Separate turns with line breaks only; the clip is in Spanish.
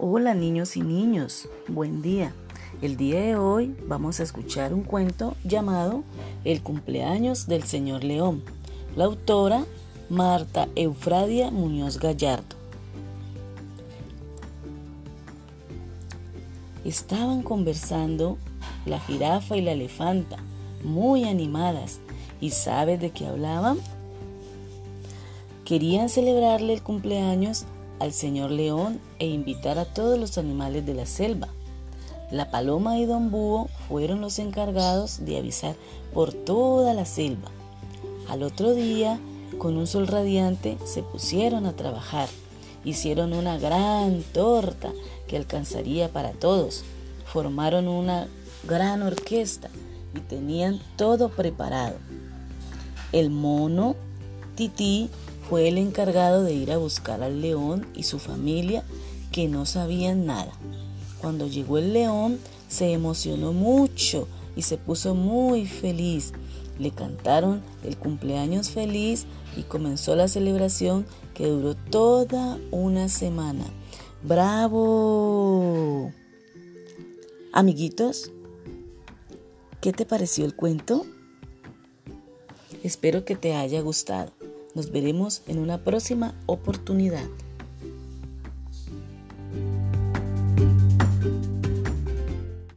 Hola niños y niños, buen día. El día de hoy vamos a escuchar un cuento llamado El cumpleaños del señor León. La autora Marta Eufradia Muñoz Gallardo. Estaban conversando la jirafa y la elefanta, muy animadas. ¿Y sabes de qué hablaban? Querían celebrarle el cumpleaños al señor león e invitar a todos los animales de la selva. La paloma y don Búho fueron los encargados de avisar por toda la selva. Al otro día, con un sol radiante, se pusieron a trabajar. Hicieron una gran torta que alcanzaría para todos. Formaron una gran orquesta y tenían todo preparado. El mono, Tití, fue el encargado de ir a buscar al león y su familia que no sabían nada. Cuando llegó el león se emocionó mucho y se puso muy feliz. Le cantaron el cumpleaños feliz y comenzó la celebración que duró toda una semana. ¡Bravo! Amiguitos, ¿qué te pareció el cuento? Espero que te haya gustado. Nos veremos en una próxima oportunidad.